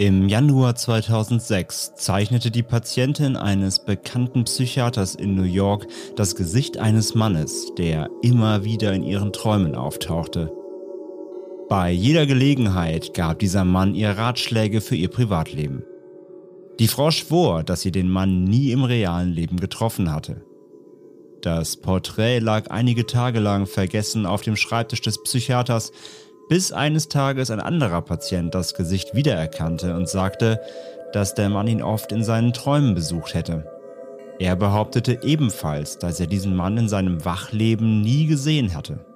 Im Januar 2006 zeichnete die Patientin eines bekannten Psychiaters in New York das Gesicht eines Mannes, der immer wieder in ihren Träumen auftauchte. Bei jeder Gelegenheit gab dieser Mann ihr Ratschläge für ihr Privatleben. Die Frau schwor, dass sie den Mann nie im realen Leben getroffen hatte. Das Porträt lag einige Tage lang vergessen auf dem Schreibtisch des Psychiaters, bis eines Tages ein anderer Patient das Gesicht wiedererkannte und sagte, dass der Mann ihn oft in seinen Träumen besucht hätte. Er behauptete ebenfalls, dass er diesen Mann in seinem Wachleben nie gesehen hatte.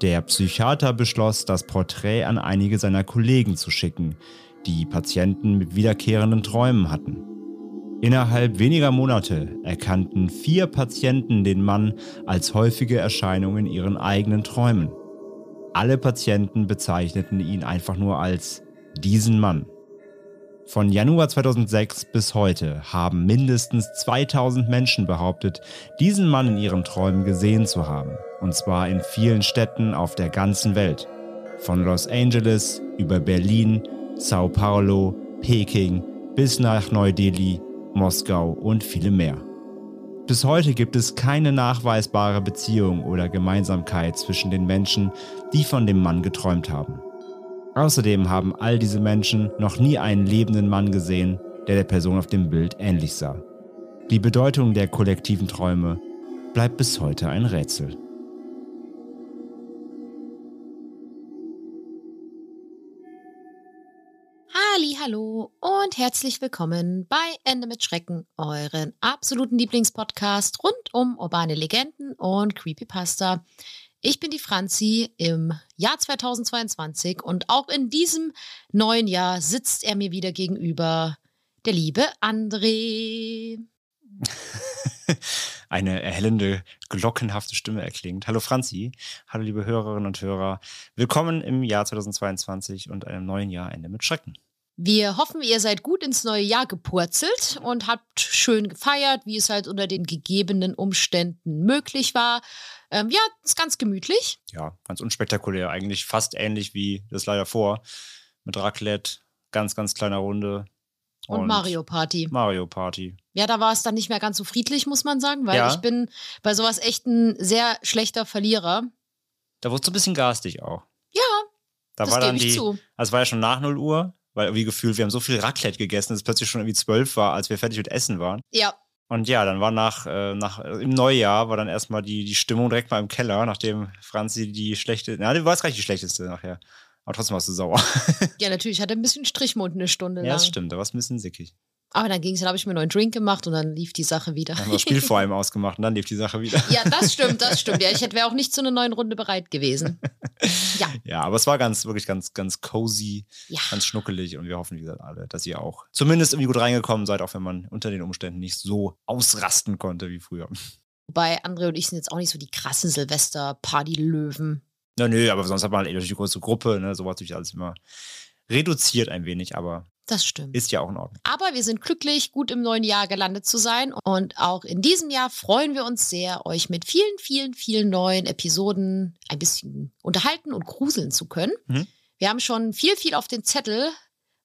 Der Psychiater beschloss, das Porträt an einige seiner Kollegen zu schicken, die Patienten mit wiederkehrenden Träumen hatten. Innerhalb weniger Monate erkannten vier Patienten den Mann als häufige Erscheinung in ihren eigenen Träumen. Alle Patienten bezeichneten ihn einfach nur als diesen Mann. Von Januar 2006 bis heute haben mindestens 2000 Menschen behauptet, diesen Mann in ihren Träumen gesehen zu haben. Und zwar in vielen Städten auf der ganzen Welt. Von Los Angeles über Berlin, Sao Paulo, Peking bis nach Neu-Delhi, Moskau und viele mehr. Bis heute gibt es keine nachweisbare Beziehung oder Gemeinsamkeit zwischen den Menschen, die von dem Mann geträumt haben. Außerdem haben all diese Menschen noch nie einen lebenden Mann gesehen, der der Person auf dem Bild ähnlich sah. Die Bedeutung der kollektiven Träume bleibt bis heute ein Rätsel. Hallo und herzlich willkommen bei Ende mit Schrecken, euren absoluten Lieblingspodcast rund um urbane Legenden und Creepypasta. Ich bin die Franzi im Jahr 2022 und auch in diesem neuen Jahr sitzt er mir wieder gegenüber, der liebe André. Eine erhellende, glockenhafte Stimme erklingt. Hallo Franzi, hallo liebe Hörerinnen und Hörer. Willkommen im Jahr 2022 und einem neuen Jahr Ende mit Schrecken. Wir hoffen, ihr seid gut ins neue Jahr gepurzelt und habt schön gefeiert, wie es halt unter den gegebenen Umständen möglich war. Ähm, ja, ist ganz gemütlich. Ja, ganz unspektakulär. Eigentlich fast ähnlich wie das leider vor. Mit Raclette, ganz, ganz kleiner Runde. Und, Mario Party. Mario Party. Ja, da war es dann nicht mehr ganz so friedlich, muss man sagen, weil Ja. ich bin bei sowas echt ein sehr schlechter Verlierer. Da wurde es so ein bisschen garstig auch. Ja, Da das war dann gebe ich die, zu. also es war ja schon nach 0 Uhr, weil irgendwie gefühlt, wir haben so viel Raclette gegessen, dass es plötzlich schon irgendwie 12 war, als wir fertig mit Essen waren. Ja, Und ja, dann war nach, äh, nach äh, im Neujahr war dann erstmal die, die Stimmung direkt mal im Keller, nachdem Franzi die schlechte, na, die war es gar nicht die schlechteste nachher. Aber trotzdem warst du sauer. ja, natürlich. Ich hatte ein bisschen Strichmund eine Stunde ja, lang. das stimmt, da war es ein bisschen sickig. Aber dann ging es, dann habe ich mir einen neuen Drink gemacht und dann lief die Sache wieder. Dann haben wir das Spiel vor allem ausgemacht und dann lief die Sache wieder. ja, das stimmt, das stimmt. Ja, ich wäre auch nicht zu einer neuen Runde bereit gewesen. Ja, Ja, aber es war ganz, wirklich ganz, ganz cozy, ja. ganz schnuckelig und wir hoffen, wie gesagt, alle, dass ihr auch zumindest irgendwie gut reingekommen seid, auch wenn man unter den Umständen nicht so ausrasten konnte wie früher. Wobei André und ich sind jetzt auch nicht so die krassen Silvester-Party-Löwen. Na, nö, aber sonst hat man halt durch die große Gruppe, ne, so war natürlich alles immer reduziert ein wenig, aber Das stimmt. ist ja auch in Ordnung. Aber wir sind glücklich, gut im neuen Jahr gelandet zu sein. Und auch in diesem Jahr freuen wir uns sehr, euch mit vielen, vielen, vielen neuen Episoden ein bisschen unterhalten und gruseln zu können. Mhm. Wir haben schon viel, viel auf den Zettel,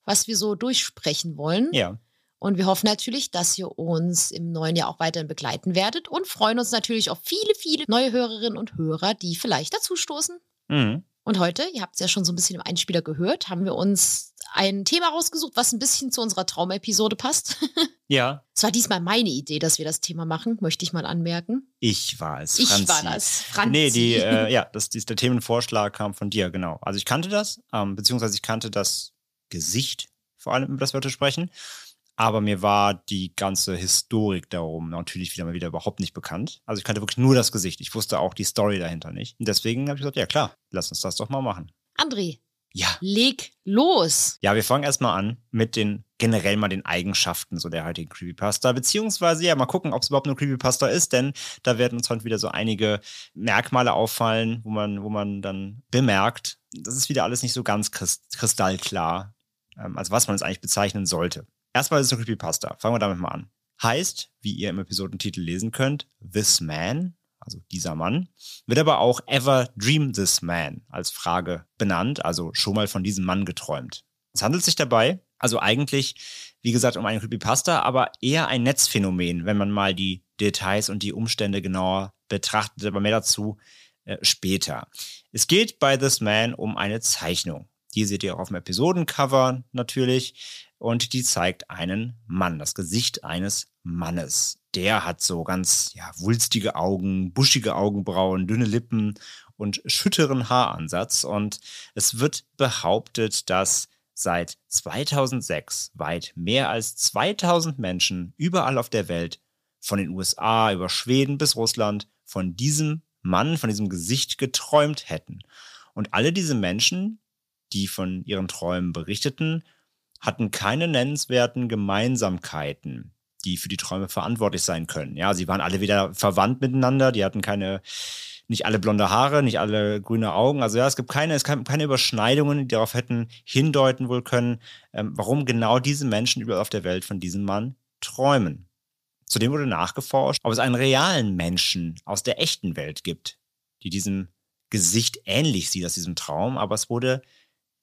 was wir so durchsprechen wollen. Ja. Und wir hoffen natürlich, dass ihr uns im neuen Jahr auch weiterhin begleiten werdet und freuen uns natürlich auf viele, viele neue Hörerinnen und Hörer, die vielleicht dazustoßen. Mhm. Und heute, ihr habt es ja schon so ein bisschen im Einspieler gehört, haben wir uns ein Thema rausgesucht, was ein bisschen zu unserer Traumepisode passt. Ja, Es war diesmal meine Idee, dass wir das Thema machen, möchte ich mal anmerken. ich war es. Ich Franzi. war das. Franzi. Nee, die, äh, ja, das, dies, der Themenvorschlag kam von dir, genau. Also ich kannte das, ähm, beziehungsweise ich kannte das Gesicht, vor allem, über das wir heute sprechen. aber mir war die ganze Historik darum natürlich wieder mal wieder überhaupt nicht bekannt. Also ich kannte wirklich nur das Gesicht. Ich wusste auch die Story dahinter nicht. Und deswegen habe ich gesagt, ja klar, lass uns das doch mal machen. André, Ja. leg los. Ja, wir fangen erstmal an mit den generell mal den Eigenschaften so der heutigen Creepypasta, beziehungsweise ja, mal gucken, ob es überhaupt eine Creepypasta ist, denn da werden uns heute wieder so einige Merkmale auffallen, wo man, wo man dann bemerkt, das ist wieder alles nicht so ganz krist kristallklar, ähm, als was man es eigentlich bezeichnen sollte. Erstmal ist es eine Creepypasta. Fangen wir damit mal an. Heißt, wie ihr im Episodentitel lesen könnt, This Man, also dieser Mann, wird aber auch Ever Dream This Man als Frage benannt, also schon mal von diesem Mann geträumt. Es handelt sich dabei also eigentlich, wie gesagt, um eine Creepypasta, aber eher ein Netzphänomen, wenn man mal die Details und die Umstände genauer betrachtet, aber mehr dazu äh, später. Es geht bei This Man um eine Zeichnung. Die seht ihr auch auf dem Episodencover natürlich. Und die zeigt einen Mann, das Gesicht eines Mannes. Der hat so ganz ja, wulstige Augen, buschige Augenbrauen, dünne Lippen und schütteren Haaransatz. Und es wird behauptet, dass seit 2006 weit mehr als 2000 Menschen überall auf der Welt, von den USA über Schweden bis Russland, von diesem Mann, von diesem Gesicht geträumt hätten. Und alle diese Menschen, die von ihren Träumen berichteten, hatten keine nennenswerten Gemeinsamkeiten, die für die Träume verantwortlich sein können. Ja, sie waren alle wieder verwandt miteinander, die hatten keine, nicht alle blonde Haare, nicht alle grüne Augen. Also ja, es gibt keine, es gab keine Überschneidungen, die darauf hätten hindeuten wohl können, ähm, warum genau diese Menschen überall auf der Welt von diesem Mann träumen. Zudem wurde nachgeforscht, ob es einen realen Menschen aus der echten Welt gibt, die diesem Gesicht ähnlich sieht aus diesem Traum, aber es wurde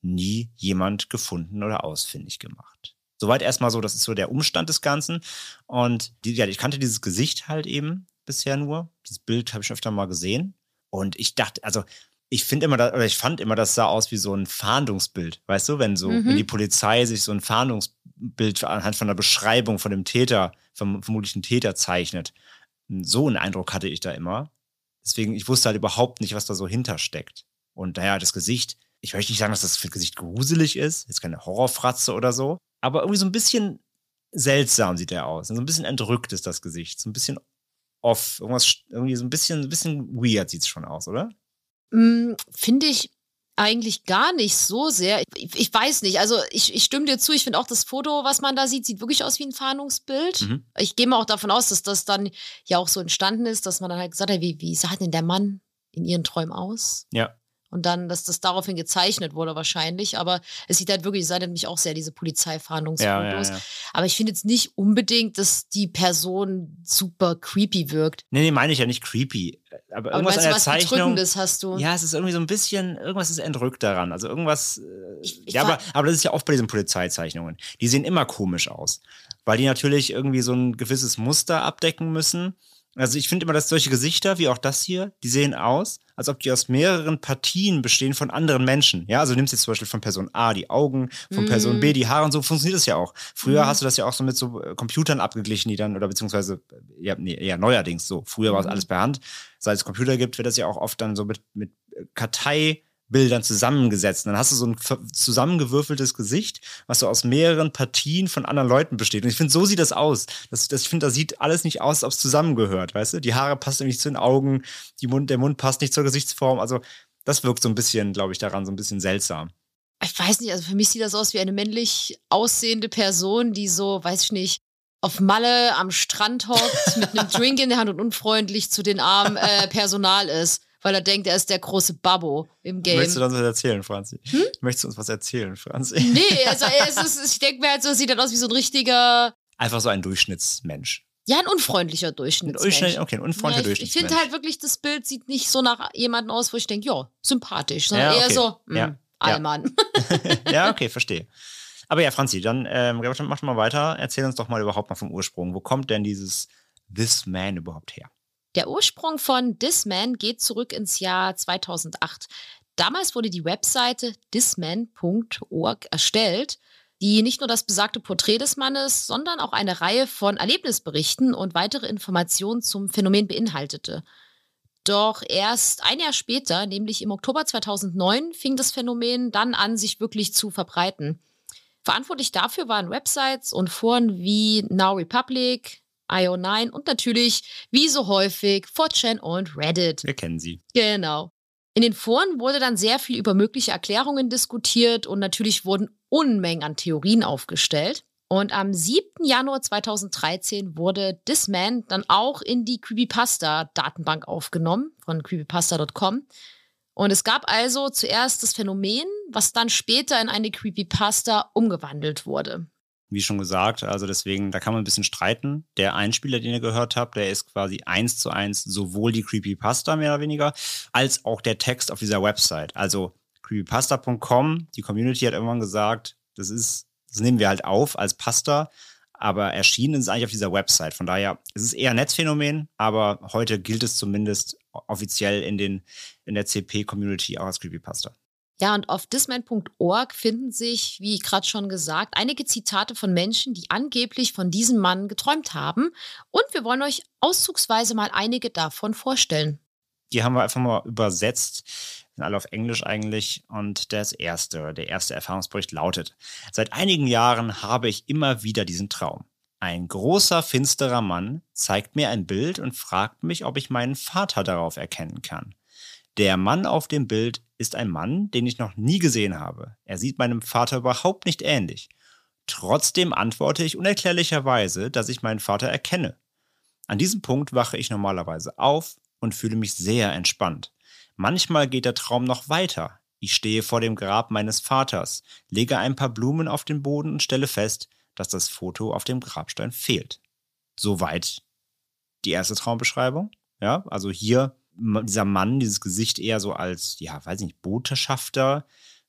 nie jemand gefunden oder ausfindig gemacht. Soweit erstmal so, das ist so der Umstand des Ganzen. Und die, ja, ich kannte dieses Gesicht halt eben bisher nur. Dieses Bild habe ich öfter mal gesehen. Und ich dachte, also ich finde immer, oder ich fand immer, das sah aus wie so ein Fahndungsbild. Weißt du, wenn so, Mhm. wenn die Polizei sich so ein Fahndungsbild anhand von der Beschreibung von dem Täter, vom vermutlichen Täter zeichnet. So einen Eindruck hatte ich da immer. Deswegen, ich wusste halt überhaupt nicht, was da so hintersteckt. Und naja, das Gesicht, ich möchte nicht sagen, dass das für das Gesicht gruselig ist, jetzt keine Horrorfratze oder so, aber irgendwie so ein bisschen seltsam sieht er aus. So ein bisschen entrückt ist das Gesicht, so ein bisschen off, irgendwas, irgendwie so ein bisschen, ein bisschen weird sieht es schon aus, oder? Mm, Finde ich eigentlich gar nicht so sehr. Ich, ich weiß nicht. Also ich, ich stimme dir zu. Ich finde auch das Foto, was man da sieht, sieht wirklich aus wie ein Fahndungsbild. Mhm. Ich gehe mal auch davon aus, dass das dann ja auch so entstanden ist, dass man dann halt gesagt hat, wie, wie sah denn der Mann in ihren Träumen aus? Ja. Und dann, dass das daraufhin gezeichnet wurde wahrscheinlich. Aber es sieht halt wirklich, es erinnert mich auch sehr, diese Polizeifahndungsfotos. Ja, ja, ja. Aber ich finde jetzt nicht unbedingt, dass die Person super creepy wirkt. Nee, nee, meine ich ja nicht creepy. Aber Aber irgendwas meinst an der was Zeichnung. Bedrückendes hast du? Ja, es ist irgendwie so ein bisschen, irgendwas ist entrückt daran. Also irgendwas. äh, Ich- ich ja, aber, aber das ist ja oft bei diesen Polizeizeichnungen. Die sehen immer komisch aus. Weil die natürlich irgendwie so ein gewisses Muster abdecken müssen. Also ich finde immer, dass solche Gesichter, wie auch das hier, die sehen aus, als ob die aus mehreren Partien bestehen von anderen Menschen. Ja, also du nimmst jetzt zum Beispiel von Person A die Augen, von Person B die Haare und so funktioniert das ja auch. Früher Mhm. hast du das ja auch so mit so äh, Computern abgeglichen, die dann, oder beziehungsweise, äh, ja, nee, eher neuerdings so. Früher war es Mhm. alles per Hand. Seit es Computer gibt, wird das ja auch oft dann so mit, mit äh, Karteibildern zusammengesetzt. Und dann hast du so ein zusammengewürfeltes Gesicht, was so aus mehreren Partien von anderen Leuten besteht. Und ich finde, so sieht das aus. Das, das, ich finde, das sieht alles nicht aus, als ob es zusammengehört, weißt du? Die Haare passen nicht zu den Augen, die Mund, der Mund passt nicht zur Gesichtsform. Also, das wirkt so ein bisschen, glaube ich, daran so ein bisschen seltsam. ich weiß nicht, also für mich sieht das aus wie eine männlich aussehende Person, die so, weiß ich nicht, auf Malle am Strand hockt, mit einem Drink in der Hand und unfreundlich zu den armen äh, Personal ist, weil er denkt, er ist der große Babbo im Game. Möchtest du uns was erzählen, Franzi? Hm? Möchtest du uns was erzählen, Franzi? Nee, also es ist, ich denke mir halt so, es sieht dann aus wie so ein richtiger, Einfach so ein Durchschnittsmensch. ja, ein unfreundlicher Durchschnittsmensch. Durchschnitt, okay, ein unfreundlicher ja, ich ich finde halt wirklich, das Bild sieht nicht so nach jemandem aus, wo ich denke, ja, sympathisch, sondern Ja, eher okay. so, mh, Ja, ja. Allmann. ja, okay, verstehe. Aber ja, Franzi, dann ähm, mach mal weiter. Erzähl uns doch mal überhaupt mal vom Ursprung. Wo kommt denn dieses This Man überhaupt her? Der Ursprung von Disman geht zurück ins Jahr 2008. Damals wurde die Webseite disman.org erstellt, die nicht nur das besagte Porträt des Mannes, sondern auch eine Reihe von Erlebnisberichten und weitere Informationen zum Phänomen beinhaltete. Doch erst ein Jahr später, nämlich im Oktober 2009, fing das Phänomen dann an, sich wirklich zu verbreiten. Verantwortlich dafür waren Websites und Foren wie Now Republic, IO9 und natürlich, wie so häufig, 4chan und Reddit. Wir kennen sie. Genau. In den Foren wurde dann sehr viel über mögliche Erklärungen diskutiert und natürlich wurden Unmengen an Theorien aufgestellt. Und am 7. Januar 2013 wurde This Man dann auch in die Creepypasta-Datenbank aufgenommen von creepypasta.com. Und es gab also zuerst das Phänomen, was dann später in eine Creepypasta umgewandelt wurde wie schon gesagt, also deswegen, da kann man ein bisschen streiten. Der Einspieler, den ihr gehört habt, der ist quasi eins zu eins sowohl die Creepypasta mehr oder weniger, als auch der Text auf dieser Website. Also creepypasta.com, die Community hat irgendwann gesagt, das ist, das nehmen wir halt auf als Pasta, aber erschienen ist es eigentlich auf dieser Website. Von daher, es ist eher ein Netzphänomen, aber heute gilt es zumindest offiziell in, den, in der CP-Community auch als Creepypasta. Ja, und auf disman.org finden sich, wie gerade schon gesagt, einige Zitate von Menschen, die angeblich von diesem Mann geträumt haben. Und wir wollen euch auszugsweise mal einige davon vorstellen. Die haben wir einfach mal übersetzt, sind alle auf Englisch eigentlich. Und das erste, der erste Erfahrungsbericht lautet: Seit einigen Jahren habe ich immer wieder diesen Traum. Ein großer, finsterer Mann zeigt mir ein Bild und fragt mich, ob ich meinen Vater darauf erkennen kann. Der Mann auf dem Bild ist ein Mann, den ich noch nie gesehen habe. Er sieht meinem Vater überhaupt nicht ähnlich. Trotzdem antworte ich unerklärlicherweise, dass ich meinen Vater erkenne. An diesem Punkt wache ich normalerweise auf und fühle mich sehr entspannt. Manchmal geht der Traum noch weiter. Ich stehe vor dem Grab meines Vaters, lege ein paar Blumen auf den Boden und stelle fest, dass das Foto auf dem Grabstein fehlt. Soweit die erste Traumbeschreibung. Ja, also hier dieser Mann, dieses Gesicht eher so als, ja, weiß ich nicht, Botschafter,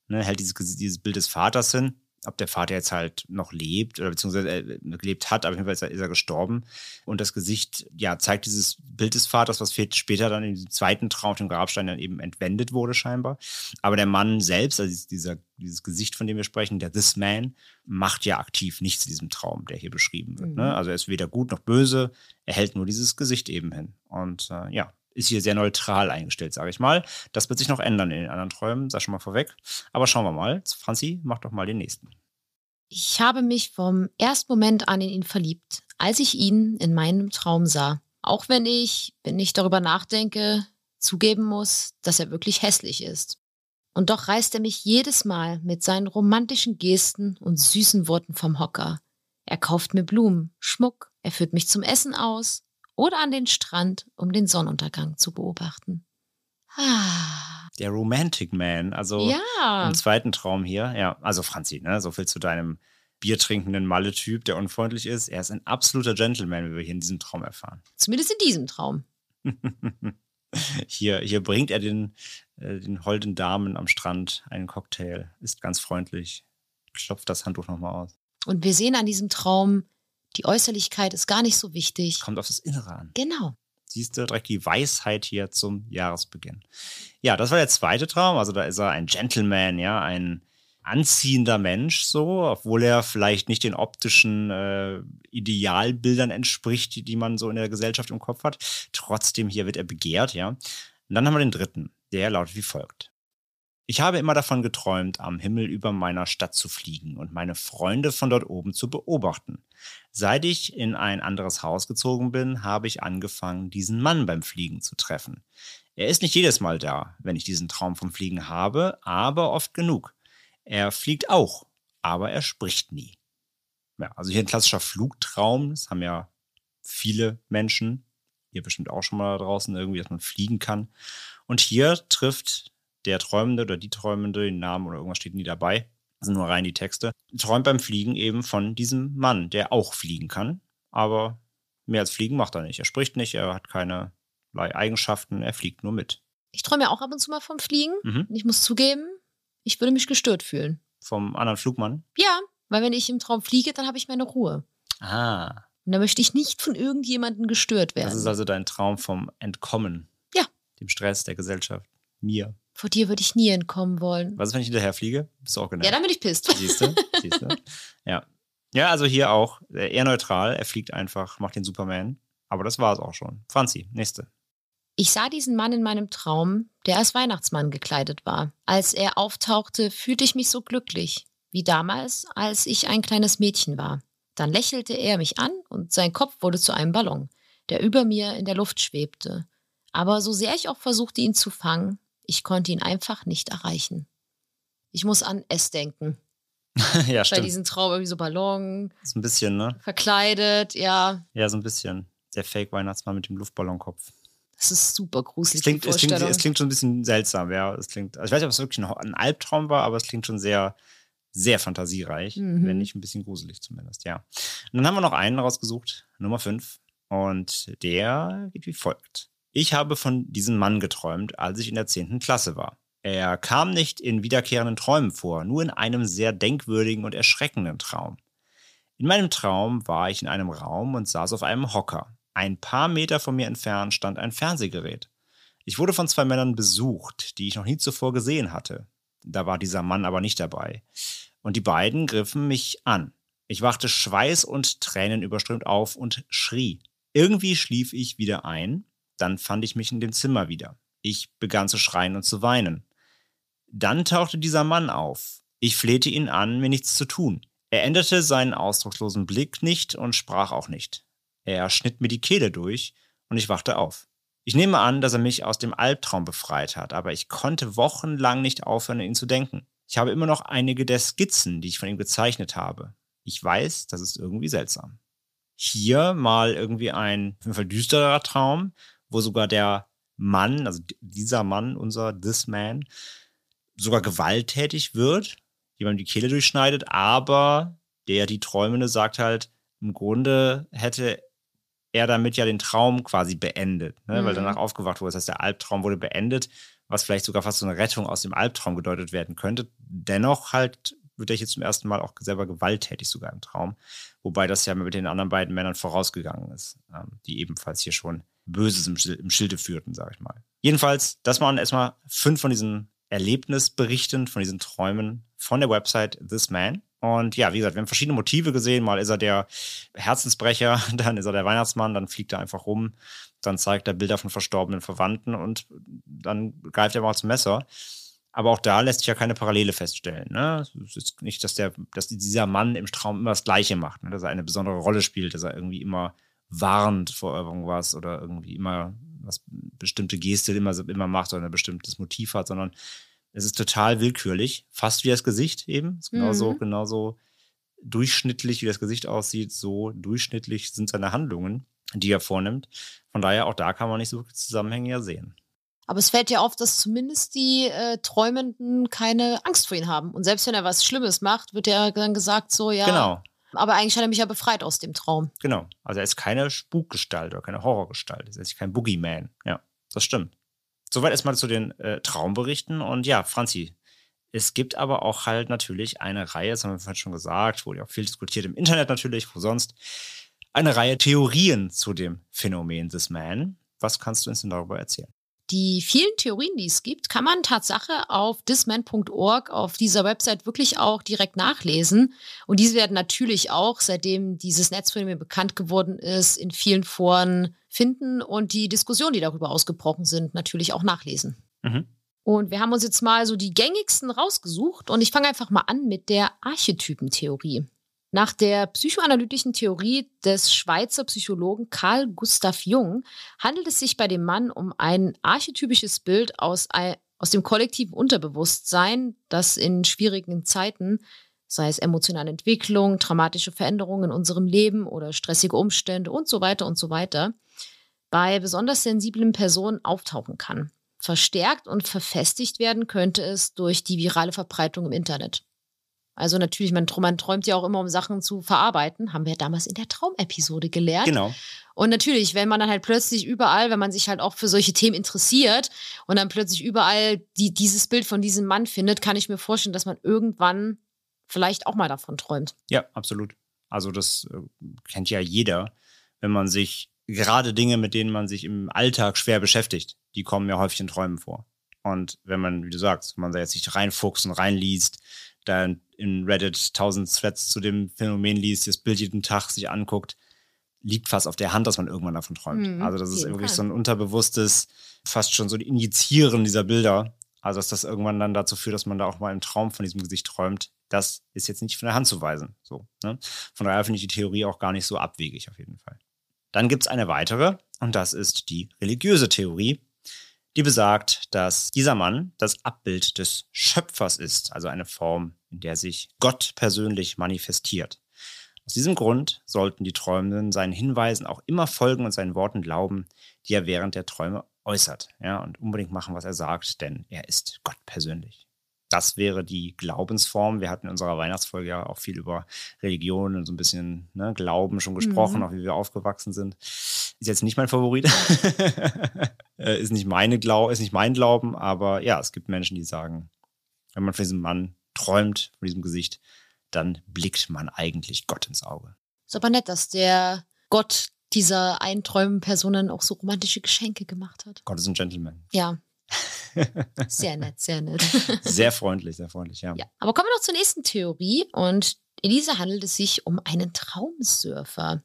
ne, hält dieses, dieses Bild des Vaters hin. Ob der Vater jetzt halt noch lebt oder beziehungsweise äh, gelebt hat, aber auf jeden Fall ist er, ist er, gestorben. Und das Gesicht, ja, zeigt dieses Bild des Vaters, was später dann in diesem zweiten Traum auf dem Grabstein dann eben entwendet wurde, scheinbar. Aber der Mann selbst, also dieser, dieses Gesicht, von dem wir sprechen, der This Man, macht ja aktiv nichts in diesem Traum, der hier beschrieben wird. Ne? Mhm. Ne? Also er ist weder gut noch böse, er hält nur dieses Gesicht eben hin. Und äh, ja, ist hier sehr neutral eingestellt, sage ich mal. Das wird sich noch ändern in den anderen Träumen, sag schon mal vorweg. Aber schauen wir mal. Franzi, mach doch mal den nächsten. Ich habe mich vom ersten Moment an in ihn verliebt, als ich ihn in meinem Traum sah. Auch wenn ich, wenn ich darüber nachdenke, zugeben muss, dass er wirklich hässlich ist. Und doch reißt er mich jedes Mal mit seinen romantischen Gesten und süßen Worten vom Hocker. Er kauft mir Blumen, Schmuck, er führt mich zum Essen aus, oder an den Strand, um den Sonnenuntergang zu beobachten. Ah. Der Romantic Man, also ja. im zweiten Traum hier. Ja, also Franzi, ne, so viel zu deinem biertrinkenden Malle-Typ, der unfreundlich ist. Er ist ein absoluter Gentleman, wie wir hier in diesem Traum erfahren. Zumindest in diesem Traum. hier, hier bringt er den, äh, den holden Damen am Strand einen Cocktail, ist ganz freundlich, klopft das Handtuch nochmal aus. Und wir sehen an diesem Traum die Äußerlichkeit ist gar nicht so wichtig. Kommt auf das Innere an. Genau. Siehst du direkt die Weisheit hier zum Jahresbeginn. Ja, das war der zweite Traum. Also da ist er ein Gentleman, ja, ein anziehender Mensch, so, obwohl er vielleicht nicht den optischen äh, Idealbildern entspricht, die, die man so in der Gesellschaft im Kopf hat. Trotzdem hier wird er begehrt, ja. Und dann haben wir den dritten. Der lautet wie folgt. Ich habe immer davon geträumt, am Himmel über meiner Stadt zu fliegen und meine Freunde von dort oben zu beobachten. Seit ich in ein anderes Haus gezogen bin, habe ich angefangen, diesen Mann beim Fliegen zu treffen. Er ist nicht jedes Mal da, wenn ich diesen Traum vom Fliegen habe, aber oft genug. Er fliegt auch, aber er spricht nie. Ja, also hier ein klassischer Flugtraum, das haben ja viele Menschen, ihr bestimmt auch schon mal da draußen irgendwie, dass man fliegen kann. Und hier trifft der Träumende oder die Träumende, den Namen oder irgendwas steht nie dabei, das sind nur rein die Texte, träumt beim Fliegen eben von diesem Mann, der auch fliegen kann, aber mehr als fliegen macht er nicht. Er spricht nicht, er hat keine Eigenschaften, er fliegt nur mit. Ich träume ja auch ab und zu mal vom Fliegen. Mhm. Ich muss zugeben, ich würde mich gestört fühlen. Vom anderen Flugmann? Ja, weil wenn ich im Traum fliege, dann habe ich meine Ruhe. Ah. Und da möchte ich nicht von irgendjemandem gestört werden. Das ist also dein Traum vom Entkommen. Ja. Dem Stress der Gesellschaft. Mir. Vor dir würde ich nie entkommen wollen. Was ist, wenn ich hinterher fliege? Bist du auch genervt? Ja, dann bin ich pisst. Siehst du? Siehst du? Ja. Ja, also hier auch eher neutral. Er fliegt einfach, macht den Superman. Aber das war es auch schon. Franzi, nächste. Ich sah diesen Mann in meinem Traum, der als Weihnachtsmann gekleidet war. Als er auftauchte, fühlte ich mich so glücklich. wie damals, als ich ein kleines Mädchen war. Dann lächelte er mich an und sein Kopf wurde zu einem Ballon, der über mir in der Luft schwebte. Aber so sehr ich auch versuchte, ihn zu fangen, ich konnte ihn einfach nicht erreichen. Ich muss an S denken. ja, Bei stimmt. diesem Traum irgendwie so Ballon, So ein bisschen, ne? verkleidet, ja. Ja, so ein bisschen. Der Fake-Weihnachtsmann mit dem Luftballonkopf. Das ist super gruselig. Es klingt, es, klingt, es klingt schon ein bisschen seltsam, ja. Es klingt, also ich weiß nicht, ob es wirklich ein, ein Albtraum war, aber es klingt schon sehr, sehr fantasiereich, Mhm. wenn nicht ein bisschen gruselig zumindest, ja. Und dann haben wir noch einen rausgesucht, Nummer 5. Und der geht wie folgt. Ich habe von diesem Mann geträumt, als ich in der 10. Klasse war. Er kam nicht in wiederkehrenden Träumen vor, nur in einem sehr denkwürdigen und erschreckenden Traum. In meinem Traum war ich in einem Raum und saß auf einem Hocker. Ein paar Meter von mir entfernt stand ein Fernsehgerät. Ich wurde von zwei Männern besucht, die ich noch nie zuvor gesehen hatte. Da war dieser Mann aber nicht dabei. Und die beiden griffen mich an. Ich wachte schweiß und Tränen überströmt auf und schrie. Irgendwie schlief ich wieder ein, dann fand ich mich in dem Zimmer wieder. Ich begann zu schreien und zu weinen. Dann tauchte dieser Mann auf. Ich flehte ihn an, mir nichts zu tun. Er änderte seinen ausdruckslosen Blick nicht und sprach auch nicht. Er schnitt mir die Kehle durch und ich wachte auf. Ich nehme an, dass er mich aus dem Albtraum befreit hat, aber ich konnte wochenlang nicht aufhören, an ihn zu denken. Ich habe immer noch einige der Skizzen, die ich von ihm gezeichnet habe. Ich weiß, das ist irgendwie seltsam. Hier mal irgendwie ein auf jeden Fall düsterer Traum, wo sogar der Mann, also dieser Mann, unser This Man, sogar gewalttätig wird, jemandem die Kehle durchschneidet, aber der die Träumende sagt halt, im Grunde hätte er damit ja den Traum quasi beendet, ne? weil Mhm. danach aufgewacht wurde. Das heißt, der Albtraum wurde beendet, was vielleicht sogar fast so eine Rettung aus dem Albtraum gedeutet werden könnte. Dennoch halt wird er hier zum ersten Mal auch selber gewalttätig sogar im Traum, wobei das ja mit den anderen beiden Männern vorausgegangen ist, ähm, die ebenfalls hier schon Böses im, im Schilde führten, sage ich mal. Jedenfalls, das waren erstmal fünf von diesen Erlebnisberichten, von diesen Träumen von der Website This Man. Und ja, wie gesagt, wir haben verschiedene Motive gesehen. Mal ist er der Herzensbrecher, dann ist er der Weihnachtsmann, dann fliegt er einfach rum, dann zeigt er Bilder von verstorbenen Verwandten und dann greift er mal zum Messer. Aber auch da lässt sich ja keine Parallele feststellen. Ne? Es ist nicht, dass, der, dass dieser Mann im Traum immer das Gleiche macht, ne? dass er eine besondere Rolle spielt, dass er irgendwie immer warnt vor irgendwas oder irgendwie immer was bestimmte Geste immer, immer macht oder ein bestimmtes Motiv hat, sondern es ist total willkürlich, fast wie das Gesicht eben. Ist genauso, Mhm. genauso durchschnittlich, wie das Gesicht aussieht, so durchschnittlich sind seine Handlungen, die er vornimmt. Von daher, auch da kann man nicht so wirklich Zusammenhänge ja sehen. Aber es fällt ja auf, dass zumindest die äh, Träumenden keine Angst vor ihm haben. Und selbst wenn er was Schlimmes macht, wird ja dann gesagt, so, ja. Genau, Aber eigentlich hat er mich ja befreit aus dem Traum. genau. Also er ist keine Spukgestalt oder keine Horrorgestalt. Er ist kein Boogeyman. Ja, das stimmt. Soweit erstmal zu den äh, Traumberichten. Und ja, Franzi, es gibt aber auch halt natürlich eine Reihe, das haben wir vorhin schon gesagt, wurde ja auch viel diskutiert im Internet natürlich, wo sonst, eine Reihe Theorien zu dem Phänomen des Man. Was kannst du uns denn darüber erzählen? Die vielen Theorien, die es gibt, kann man Tatsache auf disman.org auf dieser Website wirklich auch direkt nachlesen. Und diese werden natürlich auch, seitdem dieses Netzphänomen bekannt geworden ist, in vielen Foren finden und die Diskussionen, die darüber ausgebrochen sind, natürlich auch nachlesen. Mhm. Und wir haben uns jetzt mal so die gängigsten rausgesucht und ich fange einfach mal an mit der Archetypentheorie. Nach der psychoanalytischen Theorie des Schweizer Psychologen Carl Gustav Jung handelt es sich bei dem Mann um ein archetypisches Bild aus, aus dem kollektiven Unterbewusstsein, das in schwierigen Zeiten, sei es emotionale Entwicklung, traumatische Veränderungen in unserem Leben oder stressige Umstände und so weiter und so weiter, bei besonders sensiblen Personen auftauchen kann. Verstärkt und verfestigt werden könnte es durch die virale Verbreitung im Internet. Also natürlich, man, man träumt ja auch immer, um Sachen zu verarbeiten. Haben wir damals in der Traumepisode gelernt. Genau. Und natürlich, wenn man dann halt plötzlich überall, wenn man sich halt auch für solche Themen interessiert und dann plötzlich überall die, dieses Bild von diesem Mann findet, kann ich mir vorstellen, dass man irgendwann vielleicht auch mal davon träumt. Ja, absolut. Also das äh, kennt ja jeder, wenn man sich gerade Dinge, mit denen man sich im Alltag schwer beschäftigt, die kommen ja häufig in Träumen vor. Und wenn man, wie du sagst, wenn man da jetzt sich reinfuchst und reinliest, dann in Reddit tausend Threads zu dem Phänomen liest, das Bild jeden Tag sich anguckt, liegt fast auf der Hand, dass man irgendwann davon träumt. Mhm, also das ist wirklich Fall. so ein unterbewusstes, fast schon so ein Injizieren dieser Bilder. Also dass das irgendwann dann dazu führt, dass man da auch mal im Traum von diesem Gesicht träumt. Das ist jetzt nicht von der Hand zu weisen. So, ne? Von daher finde ich die Theorie auch gar nicht so abwegig auf jeden Fall. Dann gibt es eine weitere und das ist die religiöse Theorie, die besagt, dass dieser Mann das Abbild des Schöpfers ist, also eine Form, in der sich Gott persönlich manifestiert. Aus diesem Grund sollten die Träumenden seinen Hinweisen auch immer folgen und seinen Worten glauben, die er während der Träume äußert. Ja, und unbedingt machen, was er sagt, denn er ist Gott persönlich. Das wäre die Glaubensform. Wir hatten in unserer Weihnachtsfolge ja auch viel über Religion und so ein bisschen ne, Glauben schon gesprochen, mhm. auch wie wir aufgewachsen sind. Ist jetzt nicht mein Favorit. Äh, ist, nicht meine Glau ist nicht mein Glauben, aber ja, es gibt Menschen, die sagen, wenn man von diesem Mann träumt, von diesem Gesicht, dann blickt man eigentlich Gott ins Auge. Ist aber nett, dass der Gott dieser einträumen Personen auch so romantische Geschenke gemacht hat. Gott ist ein Gentleman. Ja. Sehr nett, sehr nett. Sehr freundlich, sehr freundlich, ja. ja. Aber kommen wir noch zur nächsten Theorie und in dieser handelt es sich um einen Traumsurfer.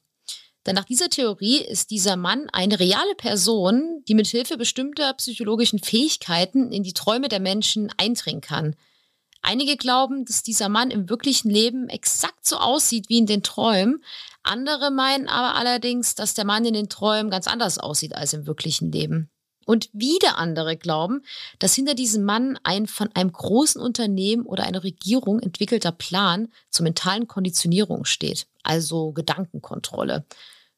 Denn nach dieser Theorie ist dieser Mann eine reale Person, die mit Hilfe bestimmter psychologischen Fähigkeiten in die Träume der Menschen eindringen kann. Einige glauben, dass dieser Mann im wirklichen Leben exakt so aussieht wie in den Träumen. Andere meinen aber allerdings, dass der Mann in den Träumen ganz anders aussieht als im wirklichen Leben. Und wieder andere glauben, dass hinter diesem Mann ein von einem großen Unternehmen oder einer Regierung entwickelter Plan zur mentalen Konditionierung steht, also Gedankenkontrolle.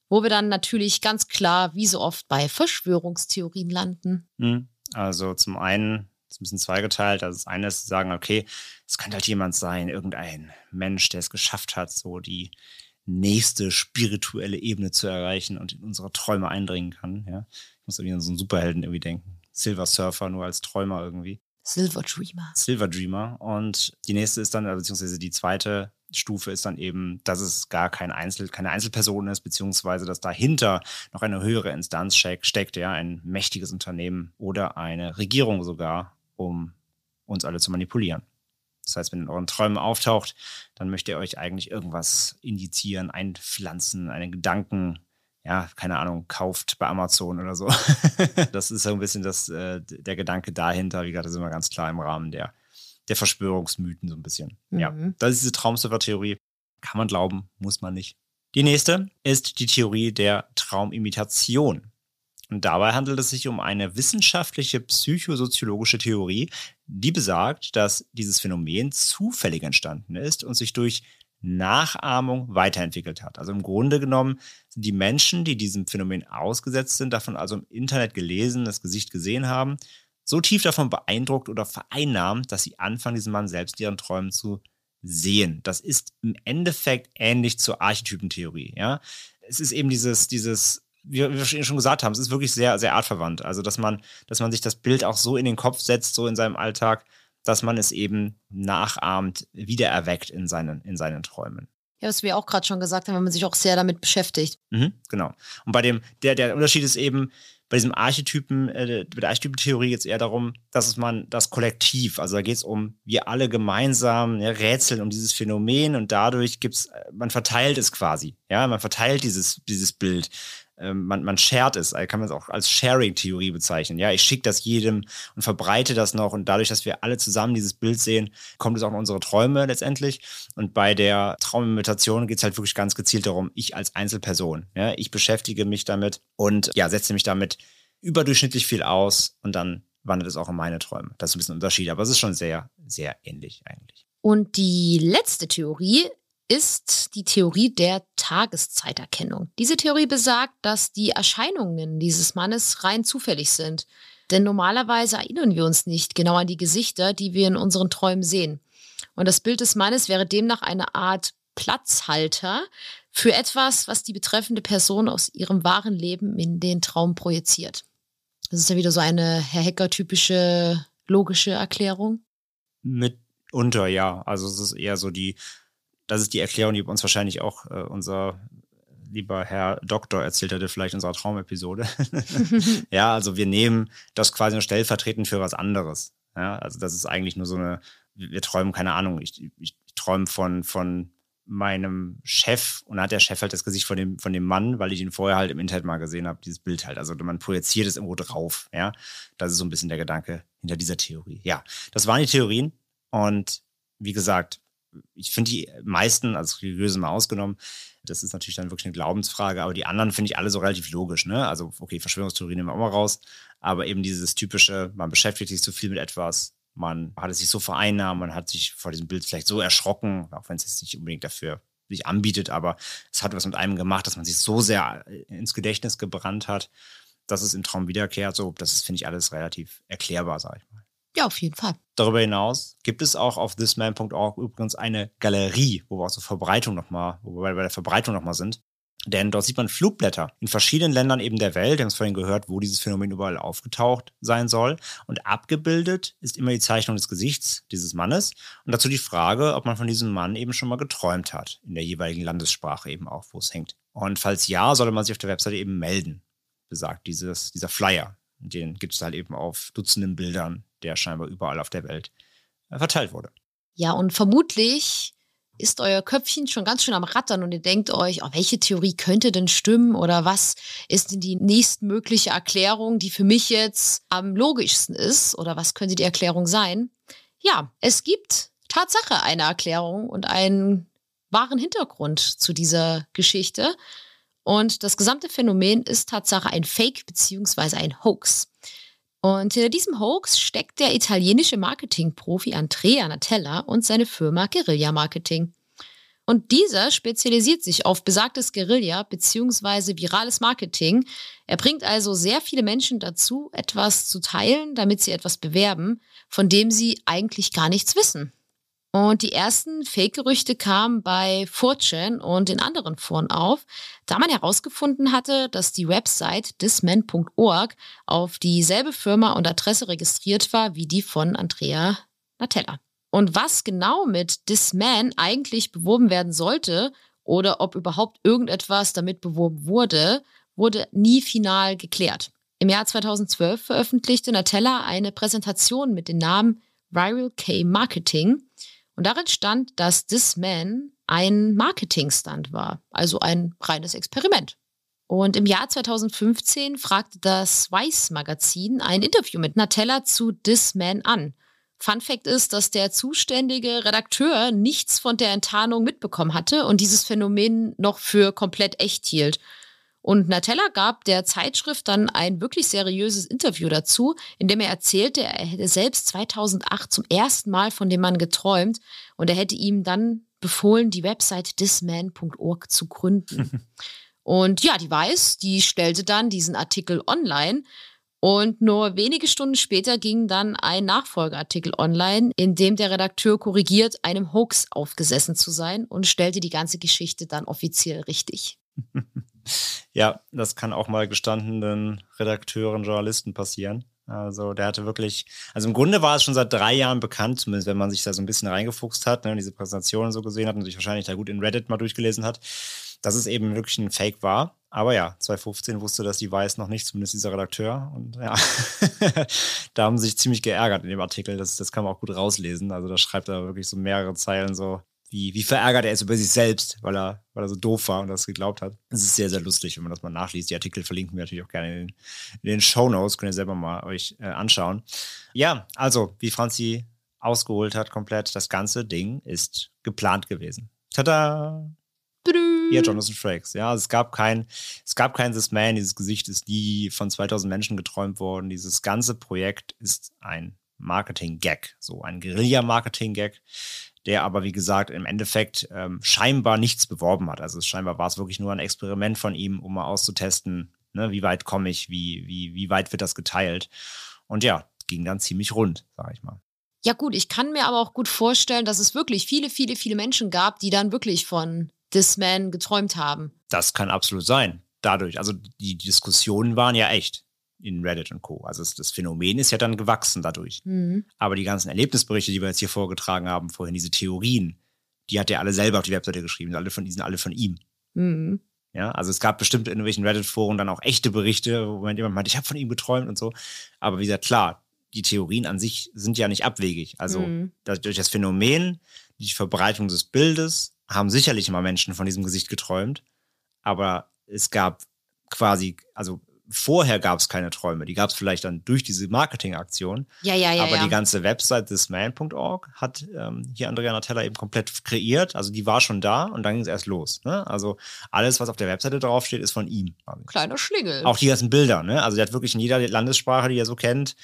Wo wir dann natürlich ganz klar, wie so oft, bei Verschwörungstheorien landen. Hm. Also zum einen ist ein bisschen zweigeteilt. Also das eine ist zu sagen, okay, es könnte halt jemand sein, irgendein Mensch, der es geschafft hat, so die nächste spirituelle Ebene zu erreichen und in unsere Träume eindringen kann. Ja? Ich muss irgendwie an so einen Superhelden irgendwie denken. Silver Surfer nur als Träumer irgendwie. Silver Dreamer. Silver Dreamer. Und die nächste ist dann, beziehungsweise die zweite Stufe ist dann eben, dass es gar kein Einzel, keine Einzelperson ist, beziehungsweise dass dahinter noch eine höhere Instanz steckt, ja, ein mächtiges Unternehmen oder eine Regierung sogar, um uns alle zu manipulieren. Das heißt, wenn in euren Träumen auftaucht, dann möchte er euch eigentlich irgendwas indizieren, einpflanzen, einen Gedanken, ja, keine Ahnung, kauft bei Amazon oder so. das ist so ein bisschen das, äh, der Gedanke dahinter. Wie gesagt, das ist immer ganz klar im Rahmen der, der Verschwörungsmythen so ein bisschen. Mhm. Ja, das ist diese Traumsurfer-Theorie. Kann man glauben, muss man nicht. Die nächste ist die Theorie der Traumimitation. Und dabei handelt es sich um eine wissenschaftliche psychosoziologische Theorie, die besagt, dass dieses Phänomen zufällig entstanden ist und sich durch Nachahmung weiterentwickelt hat. Also im Grunde genommen sind die Menschen, die diesem Phänomen ausgesetzt sind, davon also im Internet gelesen, das Gesicht gesehen haben, so tief davon beeindruckt oder vereinnahmt, dass sie anfangen, diesen Mann selbst in ihren Träumen zu sehen. Das ist im Endeffekt ähnlich zur Archetypentheorie. Ja? Es ist eben dieses, dieses wie wir schon gesagt haben, es ist wirklich sehr, sehr artverwandt. Also, dass man, dass man sich das Bild auch so in den Kopf setzt, so in seinem Alltag, dass man es eben nachahmt, wiedererweckt in seinen, in seinen Träumen. Ja, was wir auch gerade schon gesagt haben, wenn man sich auch sehr damit beschäftigt. Mhm, genau. Und bei dem, der, der Unterschied ist eben, bei diesem Archetypen, äh, bei der Archetypentheorie geht es eher darum, dass man das Kollektiv, also da geht es um, wir alle gemeinsam ja, rätseln um dieses Phänomen und dadurch gibt's, äh, man verteilt es quasi, ja, man verteilt dieses, dieses Bild. Ähm, man, man shared es, also kann man es auch als Sharing-Theorie bezeichnen. Ja, ich schicke das jedem und verbreite das noch und dadurch, dass wir alle zusammen dieses Bild sehen, kommt es auch in unsere Träume letztendlich. Und bei der Traumimitation geht es halt wirklich ganz gezielt darum, ich als Einzelperson, ja, ich beschäftige mich damit und ja, setze mich damit überdurchschnittlich viel aus und dann wandert es auch in meine Träume. Das ist ein bisschen ein Unterschied, aber es ist schon sehr, sehr ähnlich eigentlich. Und die letzte Theorie ist die Theorie der Tageszeiterkennung. Diese Theorie besagt, dass die Erscheinungen dieses Mannes rein zufällig sind. Denn normalerweise erinnern wir uns nicht genau an die Gesichter, die wir in unseren Träumen sehen. Und das Bild des Mannes wäre demnach eine Art Platzhalter für etwas, was die betreffende Person aus ihrem wahren Leben in den Traum projiziert. Das ist ja wieder so eine Herr Hecker-typische logische Erklärung. Mitunter, ja. Also es ist eher so die das ist die Erklärung, die uns wahrscheinlich auch äh, unser lieber Herr Doktor erzählt hätte, vielleicht in unserer Traumepisode. ja, also wir nehmen das quasi nur stellvertretend für was anderes. Ja, also das ist eigentlich nur so eine, wir träumen, keine Ahnung, ich, ich, träume von, von meinem Chef und dann hat der Chef halt das Gesicht von dem, von dem Mann, weil ich ihn vorher halt im Internet mal gesehen habe, dieses Bild halt. Also man projiziert es irgendwo drauf, ja. Das ist so ein bisschen der Gedanke hinter dieser Theorie. Ja, das waren die Theorien und wie gesagt, ich finde die meisten, also religiöse mal ausgenommen, das ist natürlich dann wirklich eine Glaubensfrage, aber die anderen finde ich alle so relativ logisch, ne? Also, okay, Verschwörungstheorien nehmen wir auch mal raus, aber eben dieses typische, man beschäftigt sich so viel mit etwas, man hat es sich so vereinnahmt, man hat sich vor diesem Bild vielleicht so erschrocken, auch wenn es jetzt nicht unbedingt dafür sich anbietet, aber es hat was mit einem gemacht, dass man sich so sehr äh, ins Gedächtnis gebrannt hat, dass es im Traum wiederkehrt. So, das finde ich, alles relativ erklärbar, sage ich mal. Ja, auf jeden Fall. Darüber hinaus gibt es auch auf thisman.org übrigens eine Galerie, wo wir auch so Verbreitung nochmal, wo wir bei der Verbreitung nochmal sind. Denn dort sieht man Flugblätter in verschiedenen Ländern eben der Welt. Wir haben es vorhin gehört, wo dieses Phänomen überall aufgetaucht sein soll. Und abgebildet ist immer die Zeichnung des Gesichts dieses Mannes. Und dazu die Frage, ob man von diesem Mann eben schon mal geträumt hat. In der jeweiligen Landessprache eben auch, wo es hängt. Und falls ja, sollte man sich auf der Webseite eben melden, besagt dieses, dieser Flyer. Den gibt es halt eben auf Dutzenden Bildern, der scheinbar überall auf der Welt äh, verteilt wurde. Ja, und vermutlich ist euer Köpfchen schon ganz schön am Rattern und ihr denkt euch, oh, welche Theorie könnte denn stimmen oder was ist denn die nächstmögliche Erklärung, die für mich jetzt am logischsten ist oder was könnte die Erklärung sein? Ja, es gibt Tatsache eine Erklärung und einen wahren Hintergrund zu dieser Geschichte. Und das gesamte Phänomen ist Tatsache ein Fake beziehungsweise ein Hoax. Und hinter diesem Hoax steckt der italienische Marketingprofi Andrea Natella und seine Firma Guerilla Marketing. Und dieser spezialisiert sich auf besagtes Guerilla bzw. virales Marketing. Er bringt also sehr viele Menschen dazu, etwas zu teilen, damit sie etwas bewerben, von dem sie eigentlich gar nichts wissen. Und die ersten Fake-Gerüchte kamen bei 4chan und in anderen Foren auf, da man herausgefunden hatte, dass die Website thisman.org auf dieselbe Firma und Adresse registriert war wie die von Andrea Natella. Und was genau mit Thisman eigentlich beworben werden sollte oder ob überhaupt irgendetwas damit beworben wurde, wurde nie final geklärt. Im Jahr 2012 veröffentlichte Natella eine Präsentation mit dem Namen Viral K Marketing, und darin stand, dass This Man ein Marketingstand war, also ein reines Experiment. Und im Jahr 2015 fragte das Vice Magazin ein Interview mit Natella zu This Man an. Fun Fact ist, dass der zuständige Redakteur nichts von der Enttarnung mitbekommen hatte und dieses Phänomen noch für komplett echt hielt. Und Natella gab der Zeitschrift dann ein wirklich seriöses Interview dazu, in dem er erzählte, er hätte selbst 2008 zum ersten Mal von dem Mann geträumt und er hätte ihm dann befohlen, die Website thisman.org zu gründen. und ja, die Weiß, die stellte dann diesen Artikel online und nur wenige Stunden später ging dann ein Nachfolgeartikel online, in dem der Redakteur korrigiert, einem Hoax aufgesessen zu sein und stellte die ganze Geschichte dann offiziell richtig. Ja, das kann auch mal gestandenen Redakteuren, Journalisten passieren. Also der hatte wirklich, also im Grunde war es schon seit drei Jahren bekannt, zumindest wenn man sich da so ein bisschen reingefuchst hat, ne, diese Präsentationen so gesehen hat und sich wahrscheinlich da gut in Reddit mal durchgelesen hat, dass es eben wirklich ein Fake war. Aber ja, 2015 wusste das die Weiß noch nicht, zumindest dieser Redakteur. Und ja, da haben sie sich ziemlich geärgert in dem Artikel. Das, das kann man auch gut rauslesen. Also da schreibt er wirklich so mehrere Zeilen so, wie, wie verärgert er ist über sich selbst, weil er, weil er so doof war und das geglaubt hat. Es ist sehr, sehr lustig, wenn man das mal nachliest. Die Artikel verlinken wir natürlich auch gerne in den, in den Show Notes. Könnt ihr selber mal euch äh, anschauen. Ja, also, wie Franzi ausgeholt hat, komplett, das ganze Ding ist geplant gewesen. Tada! Hier Jonathan Frakes. Ja, es gab kein, es gab kein This Man. Dieses Gesicht ist nie von 2000 Menschen geträumt worden. Dieses ganze Projekt ist ein Marketing-Gag, so ein Guerilla-Marketing-Gag der aber, wie gesagt, im Endeffekt ähm, scheinbar nichts beworben hat. Also scheinbar war es wirklich nur ein Experiment von ihm, um mal auszutesten, ne, wie weit komme ich, wie, wie, wie weit wird das geteilt. Und ja, ging dann ziemlich rund, sage ich mal. Ja gut, ich kann mir aber auch gut vorstellen, dass es wirklich viele, viele, viele Menschen gab, die dann wirklich von This Man geträumt haben. Das kann absolut sein. Dadurch, also die Diskussionen waren ja echt in Reddit und Co. Also das Phänomen ist ja dann gewachsen dadurch. Mhm. Aber die ganzen Erlebnisberichte, die wir jetzt hier vorgetragen haben, vorhin diese Theorien, die hat er alle selber auf die Webseite geschrieben. Alle von, die sind alle von ihm. Mhm. Ja, also es gab bestimmt in irgendwelchen Reddit-Foren dann auch echte Berichte, wo man jemand meint, ich habe von ihm geträumt und so. Aber wie gesagt, klar, die Theorien an sich sind ja nicht abwegig. Also mhm. durch das Phänomen, die Verbreitung des Bildes, haben sicherlich immer Menschen von diesem Gesicht geträumt. Aber es gab quasi, also vorher gab es keine Träume. Die gab es vielleicht dann durch diese Marketingaktion. Ja, ja, ja. Aber ja. die ganze Website thisman.org hat ähm, hier Andrea Natella eben komplett kreiert. Also die war schon da und dann ging es erst los. Ne? Also alles, was auf der Webseite draufsteht, ist von ihm. Kleiner Schlingel. Auch die ganzen Bilder. Ne? Also der hat wirklich in jeder Landessprache, die er so kennt,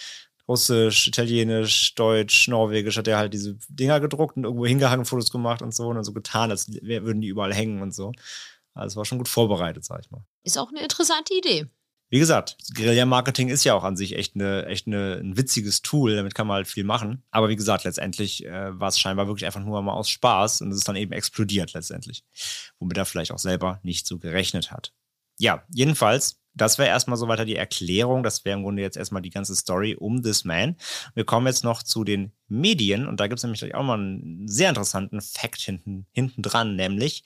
Russisch, Italienisch, Deutsch, Norwegisch, hat er halt diese Dinger gedruckt und irgendwo hingehangen, Fotos gemacht und so und so getan, als würden die überall hängen und so. Also es war schon gut vorbereitet, sag ich mal. Ist auch eine interessante Idee. Wie gesagt, Guerilla-Marketing ist ja auch an sich echt, eine, echt eine, ein witziges Tool, damit kann man halt viel machen. Aber wie gesagt, letztendlich äh, war es scheinbar wirklich einfach nur mal aus Spaß und es ist dann eben explodiert letztendlich. Womit er vielleicht auch selber nicht so gerechnet hat. Ja, jedenfalls, das wäre erstmal so weiter die Erklärung. Das wäre im Grunde jetzt erstmal die ganze Story um This Man. Wir kommen jetzt noch zu den Medien und da gibt es nämlich auch mal einen sehr interessanten Fact hinten, hinten dran, nämlich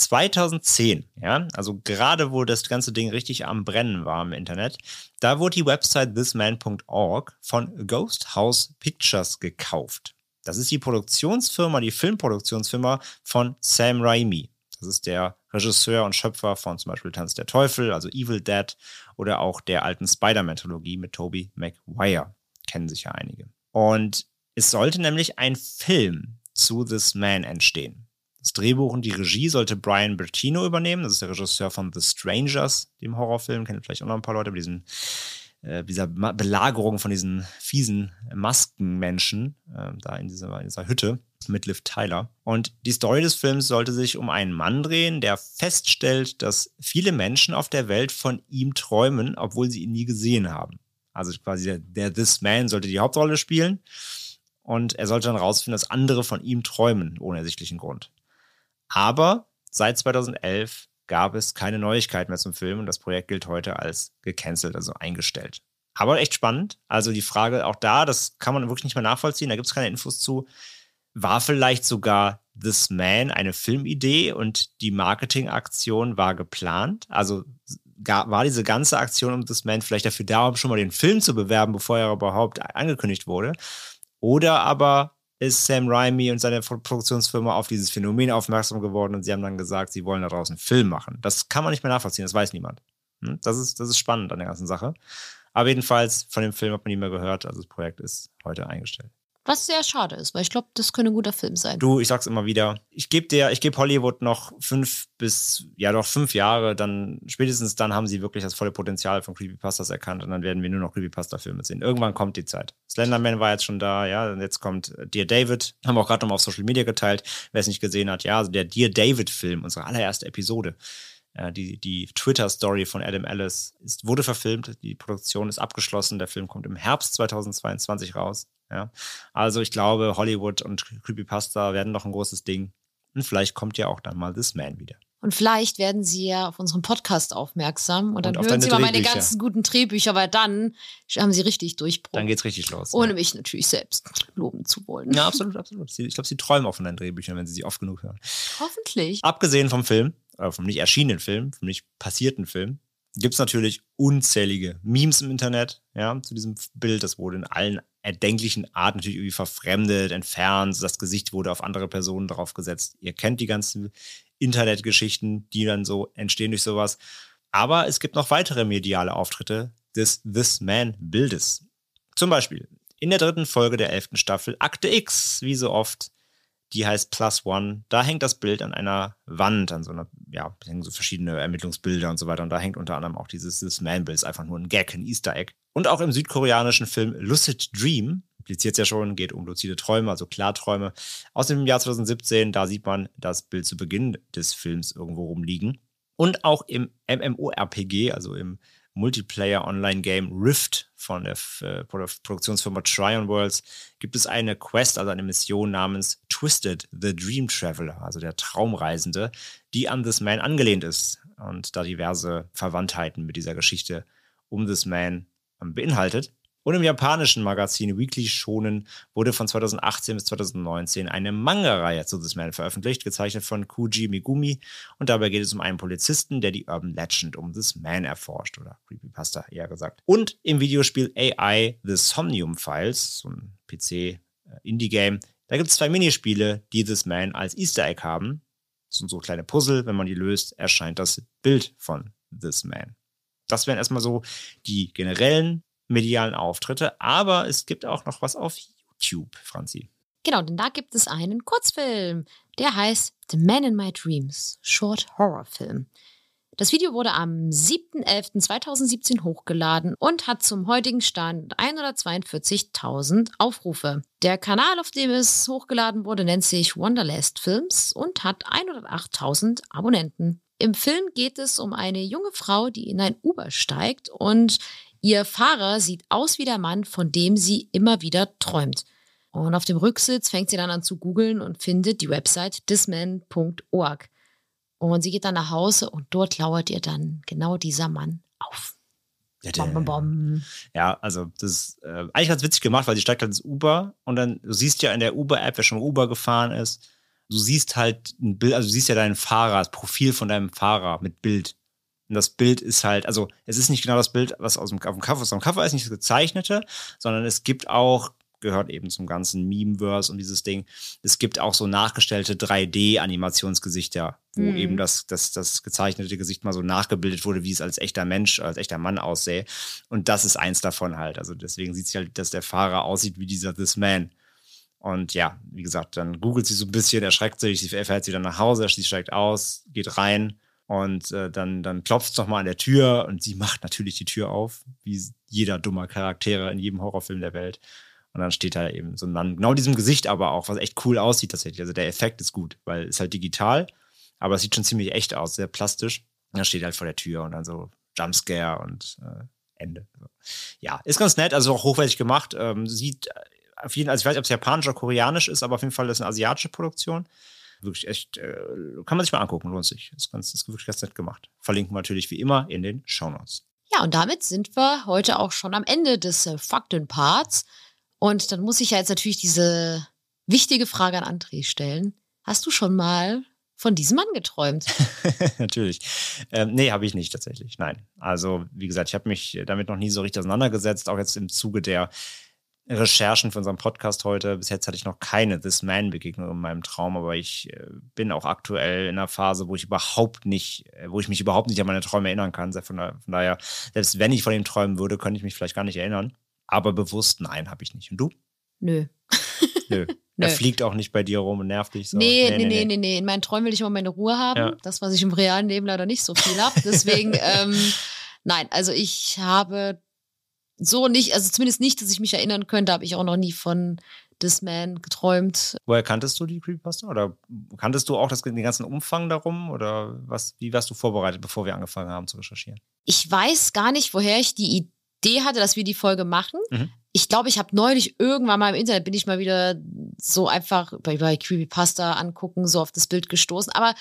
2010, ja, also gerade wo das ganze Ding richtig am Brennen war im Internet, da wurde die Website thisman.org von Ghost House Pictures gekauft. Das ist die Produktionsfirma, die Filmproduktionsfirma von Sam Raimi. Das ist der Regisseur und Schöpfer von zum Beispiel Tanz der Teufel, also Evil Dead oder auch der alten Spider-Man-Trilogie mit Tobey Maguire. Kennen sich ja einige. Und es sollte nämlich ein Film zu This Man entstehen. Das Drehbuch und die Regie sollte Brian Bertino übernehmen. Das ist der Regisseur von The Strangers, dem Horrorfilm. Kennen vielleicht auch noch ein paar Leute, bei diesen, äh, dieser Belagerung von diesen fiesen Maskenmenschen äh, da in dieser, in dieser Hütte mit Liv Tyler. Und die Story des Films sollte sich um einen Mann drehen, der feststellt, dass viele Menschen auf der Welt von ihm träumen, obwohl sie ihn nie gesehen haben. Also quasi der, der This Man sollte die Hauptrolle spielen. Und er sollte dann rausfinden, dass andere von ihm träumen, ohne ersichtlichen Grund. Aber seit 2011 gab es keine Neuigkeiten mehr zum Film und das Projekt gilt heute als gecancelt, also eingestellt. Aber echt spannend. Also die Frage auch da, das kann man wirklich nicht mehr nachvollziehen, da gibt es keine Infos zu. War vielleicht sogar This Man eine Filmidee und die Marketingaktion war geplant? Also war diese ganze Aktion um This Man vielleicht dafür da, um schon mal den Film zu bewerben, bevor er überhaupt angekündigt wurde? Oder aber ist Sam Raimi und seine Produktionsfirma auf dieses Phänomen aufmerksam geworden und sie haben dann gesagt, sie wollen daraus einen Film machen. Das kann man nicht mehr nachvollziehen, das weiß niemand. Hm? Das ist, das ist spannend an der ganzen Sache. Aber jedenfalls, von dem Film hat man nie mehr gehört, also das Projekt ist heute eingestellt. Was sehr schade ist, weil ich glaube, das könnte ein guter Film sein. Du, ich sag's immer wieder, ich gebe dir, ich gebe Hollywood noch fünf bis, ja doch fünf Jahre, dann spätestens dann haben sie wirklich das volle Potenzial von Creepypastas erkannt und dann werden wir nur noch Creepypasta-Filme sehen. Irgendwann kommt die Zeit. Slenderman war jetzt schon da, ja, jetzt kommt Dear David, haben wir auch gerade nochmal auf Social Media geteilt, wer es nicht gesehen hat, ja, also der Dear David-Film, unsere allererste Episode. Die, die Twitter-Story von Adam Ellis ist, wurde verfilmt, die Produktion ist abgeschlossen, der Film kommt im Herbst 2022 raus. Ja. Also ich glaube, Hollywood und Creepypasta werden noch ein großes Ding. Und vielleicht kommt ja auch dann mal This Man wieder. Und vielleicht werden Sie ja auf unserem Podcast aufmerksam und dann und hören Sie mal meine ganzen guten Drehbücher, weil dann haben Sie richtig Durchbruch. Dann geht's richtig los. Ohne ja. mich natürlich selbst loben zu wollen. Ja, absolut, absolut. Ich glaube, Sie träumen auch von deinen Drehbüchern, wenn Sie sie oft genug hören. Hoffentlich. Abgesehen vom Film, äh, vom nicht erschienenen Film, vom nicht passierten Film, gibt es natürlich unzählige Memes im Internet, ja, zu diesem Bild. Das wurde in allen erdenklichen Arten natürlich irgendwie verfremdet, entfernt. Das Gesicht wurde auf andere Personen draufgesetzt. Ihr kennt die ganzen Internetgeschichten, die dann so entstehen durch sowas. Aber es gibt noch weitere mediale Auftritte des This Man-Bildes. Zum Beispiel in der dritten Folge der elften Staffel Akte X, wie so oft, die heißt Plus One. Da hängt das Bild an einer Wand, an so einer, ja, hängen so verschiedene Ermittlungsbilder und so weiter. Und da hängt unter anderem auch dieses This Man-Bild, ist einfach nur ein Gag, ein Easter Egg. Und auch im südkoreanischen Film Lucid Dream, impliziert es ja schon, geht um luzide Träume, also Klarträume, aus dem Jahr 2017. Da sieht man das Bild zu Beginn des Films irgendwo rumliegen. Und auch im MMORPG, also im Multiplayer Online Game Rift von der äh, Produktionsfirma Tryon Worlds gibt es eine Quest, also eine Mission namens Twisted the Dream Traveler, also der Traumreisende, die an This Man angelehnt ist und da diverse Verwandtheiten mit dieser Geschichte um This Man ähm, beinhaltet. Und im japanischen Magazin Weekly Shonen wurde von 2018 bis 2019 eine Manga-Reihe zu This Man veröffentlicht, gezeichnet von Kuji Megumi. Und dabei geht es um einen Polizisten, der die Urban Legend um This Man erforscht, oder Creepypasta eher gesagt. Und im Videospiel AI The Somnium Files, so ein PC-Indie-Game, äh, da gibt es zwei Minispiele, die This Man als Easter Egg haben. Das sind so kleine Puzzle, wenn man die löst, erscheint das Bild von This Man. Das wären erstmal so die generellen medialen Auftritte. Aber es gibt auch noch was auf YouTube, Franzi. Genau, denn da gibt es einen Kurzfilm, der heißt The Man in My Dreams, Short Horror Film. Das Video wurde am 7.11.2017 hochgeladen und hat zum heutigen Stand 142.000 Aufrufe. Der Kanal, auf dem es hochgeladen wurde, nennt sich Wonderlast Films und hat 108.000 Abonnenten. Im Film geht es um eine junge Frau, die in ein Uber steigt und ihr Fahrer sieht aus wie der Mann, von dem sie immer wieder träumt. Und auf dem Rücksitz fängt sie dann an zu googeln und findet die Website thisman.org. Und sie geht dann nach Hause und dort lauert ihr dann genau dieser Mann auf. Bom, bom, bom. Ja, also das ist äh, eigentlich ganz witzig gemacht, weil sie steigt halt ins Uber und dann, du siehst ja in der Uber-App, wer schon Uber gefahren ist, du siehst halt ein Bild, also du siehst ja deinen Fahrer, das Profil von deinem Fahrer mit Bild. Und das Bild ist halt, also es ist nicht genau das Bild, was aus dem, auf dem Cover, aus dem Cover ist, nicht das gezeichnete, sondern es gibt auch gehört eben zum ganzen Memeverse und dieses Ding. Es gibt auch so nachgestellte 3D-Animationsgesichter, wo Mhm. eben das, das, das gezeichnete Gesicht mal so nachgebildet wurde, wie es als echter Mensch, als echter Mann aussähe. Und das ist eins davon halt. Also deswegen sieht sich halt, dass der Fahrer aussieht wie dieser This Man. Und ja, wie gesagt, dann googelt sie so ein bisschen, erschreckt sich, sie fährt sie dann nach Hause, sie steigt aus, geht rein und äh, dann, dann klopft es nochmal an der Tür und sie macht natürlich die Tür auf, wie jeder dummer Charaktere in jedem Horrorfilm der Welt. Und dann steht da eben so ein Mann, genau diesem Gesicht aber auch, was echt cool aussieht tatsächlich. Also der Effekt ist gut, weil es halt digital, aber es sieht schon ziemlich echt aus, sehr plastisch. Und dann steht er halt vor der Tür und dann so Jumpscare und äh, Ende. Ja, ist ganz nett, also auch hochwertig gemacht. Ähm, sieht auf jeden Fall, also ich weiß nicht, ob es japanisch oder koreanisch ist, aber auf jeden Fall ist es eine asiatische Produktion. Wirklich echt, äh, kann man sich mal angucken, lohnt sich. Ist, ganz, ist wirklich ganz nett gemacht. Verlinken wir natürlich wie immer in den Shownotes. Ja, und damit sind wir heute auch schon am Ende des äh, Faktenparts. Und dann muss ich ja jetzt natürlich diese wichtige Frage an André stellen. Hast du schon mal von diesem Mann geträumt? Natürlich. Ähm, nee, habe ich nicht tatsächlich. Nein. Also, wie gesagt, ich habe mich damit noch nie so richtig auseinandergesetzt, auch jetzt im Zuge der Recherchen für unseren Podcast heute. Bis jetzt hatte ich noch keine This Man-Begegnung in meinem Traum, aber ich äh, bin auch aktuell in einer Phase, wo ich überhaupt nicht, äh, wo ich mich überhaupt nicht an meine Träume erinnern kann. Von, da, von daher, selbst wenn ich von ihm träumen würde, könnte ich mich vielleicht gar nicht erinnern. Aber bewusst, nein, habe ich nicht. Und du? Nö. Nö. Nö. Er fliegt auch nicht bei dir rum und nervt dich so. nee, nee, nee, nee, nee. In meinen Träumen will ich immer meine Ruhe haben. Ja. Das, was ich im realen Leben leider nicht so viel habe. Deswegen, ähm, nein, also ich habe so nicht, also zumindest nicht, dass ich mich erinnern könnte, habe ich auch noch nie von This Man geträumt. Woher kanntest du die Creepypasta? Oder kanntest du auch das, den ganzen Umfang darum? Oder was, wie warst du vorbereitet, bevor wir angefangen haben zu recherchieren? Ich weiß gar nicht, woher ich die Idee hatte, dass wir die Folge machen. Mhm. Ich glaube, ich habe neulich irgendwann mal im Internet bin ich mal wieder so einfach bei, bei Creepypasta angucken, so auf das Bild gestoßen. Aber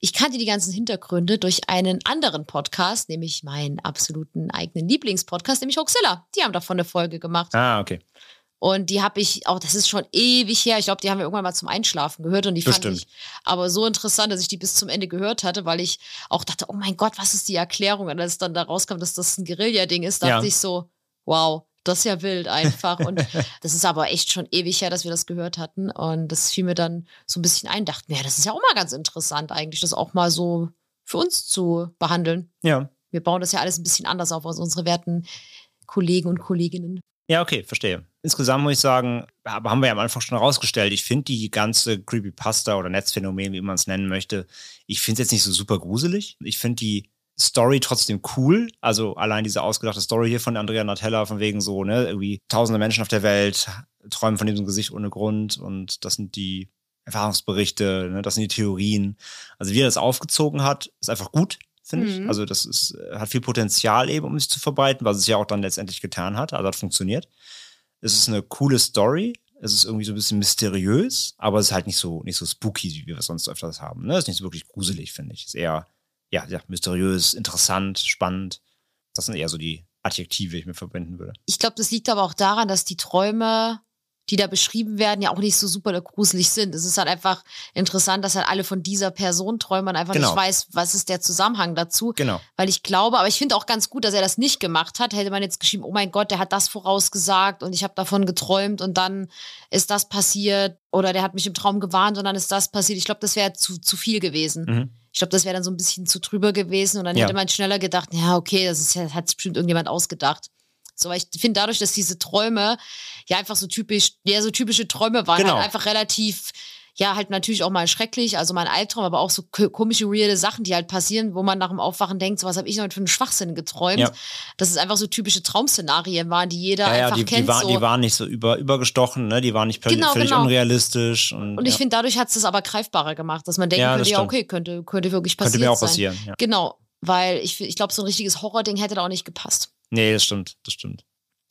ich kannte die ganzen Hintergründe durch einen anderen Podcast, nämlich meinen absoluten eigenen Lieblingspodcast, nämlich Hoaxilla. Die haben davon eine Folge gemacht. Ah, okay. Und die habe ich auch, das ist schon ewig her. Ich glaube, die haben wir irgendwann mal zum Einschlafen gehört und die fand Bestimmt. ich aber so interessant, dass ich die bis zum Ende gehört hatte, weil ich auch dachte, oh mein Gott, was ist die Erklärung? Und als es dann da rauskam, dass das ein Guerilla-Ding ist, dachte Ja. ich so, wow, das ist ja wild einfach. Und das ist aber echt schon ewig her, dass wir das gehört hatten. Und das fiel mir dann so ein bisschen ein, dachten, ja, das ist ja auch mal ganz interessant eigentlich, das auch mal so für uns zu behandeln. Ja. Wir bauen das ja alles ein bisschen anders auf als unsere werten Kollegen und Kolleginnen. Ja, okay, verstehe. Insgesamt muss ich sagen, aber haben wir ja am Anfang schon herausgestellt, ich finde die ganze Creepypasta oder Netzphänomen, wie man es nennen möchte, ich finde es jetzt nicht so super gruselig. Ich finde die Story trotzdem cool. Also allein diese ausgedachte Story hier von Andrea Natella, von wegen so, ne, irgendwie tausende Menschen auf der Welt träumen von diesem Gesicht ohne Grund und das sind die Erfahrungsberichte, ne, das sind die Theorien. Also wie er das aufgezogen hat, ist einfach gut, finde ich. Mhm. Also das ist, hat viel Potenzial eben, um sich zu verbreiten, was es ja auch dann letztendlich getan hat. Also hat funktioniert. Es ist eine coole Story. Es ist irgendwie so ein bisschen mysteriös, aber es ist halt nicht so, nicht so spooky, wie wir es sonst öfters haben. Ne? Es ist nicht so wirklich gruselig, finde ich. Es ist eher, ja, ja, mysteriös, interessant, spannend. Das sind eher so die Adjektive, die ich mir verbinden würde. Ich glaube, das liegt aber auch daran, dass die Träume, die da beschrieben werden, ja auch nicht so super gruselig sind. Es ist halt einfach interessant, dass halt alle von dieser Person träumen und einfach Genau. nicht weiß, was ist der Zusammenhang dazu. Genau. Weil ich glaube, aber ich finde auch ganz gut, dass er das nicht gemacht hat. Hätte man jetzt geschrieben, oh mein Gott, der hat das vorausgesagt und ich habe davon geträumt und dann ist das passiert oder der hat mich im Traum gewarnt und dann ist das passiert. Ich glaube, das wäre zu, zu viel gewesen. Mhm. Ich glaube, das wäre dann so ein bisschen zu drüber gewesen und dann Ja. hätte man schneller gedacht, ja, okay, das ist hat bestimmt irgendjemand ausgedacht. So, weil ich finde dadurch, dass diese Träume ja einfach so typisch, ja, so typische Träume waren, Genau. halt einfach relativ, ja, halt natürlich auch mal schrecklich, also mal ein Albtraum, aber auch so ko- komische, weirde Sachen, die halt passieren, wo man nach dem Aufwachen denkt, so was habe ich noch für einen Schwachsinn geträumt. Ja. Dass es einfach so typische Traumszenarien waren, die jeder Ja, ja, einfach die, kennt. die, waren, so. die waren nicht so über, übergestochen, ne? die waren nicht völlig, Genau, völlig genau. unrealistisch. Und, Und ich finde, dadurch hat es das aber greifbarer gemacht, dass man denken könnte, ja, okay, könnte, könnte wirklich passieren. könnte mir auch sein. passieren. Ja. Genau, weil ich, ich glaube, so ein richtiges Horrording hätte da auch nicht gepasst. Nee, das stimmt, das stimmt.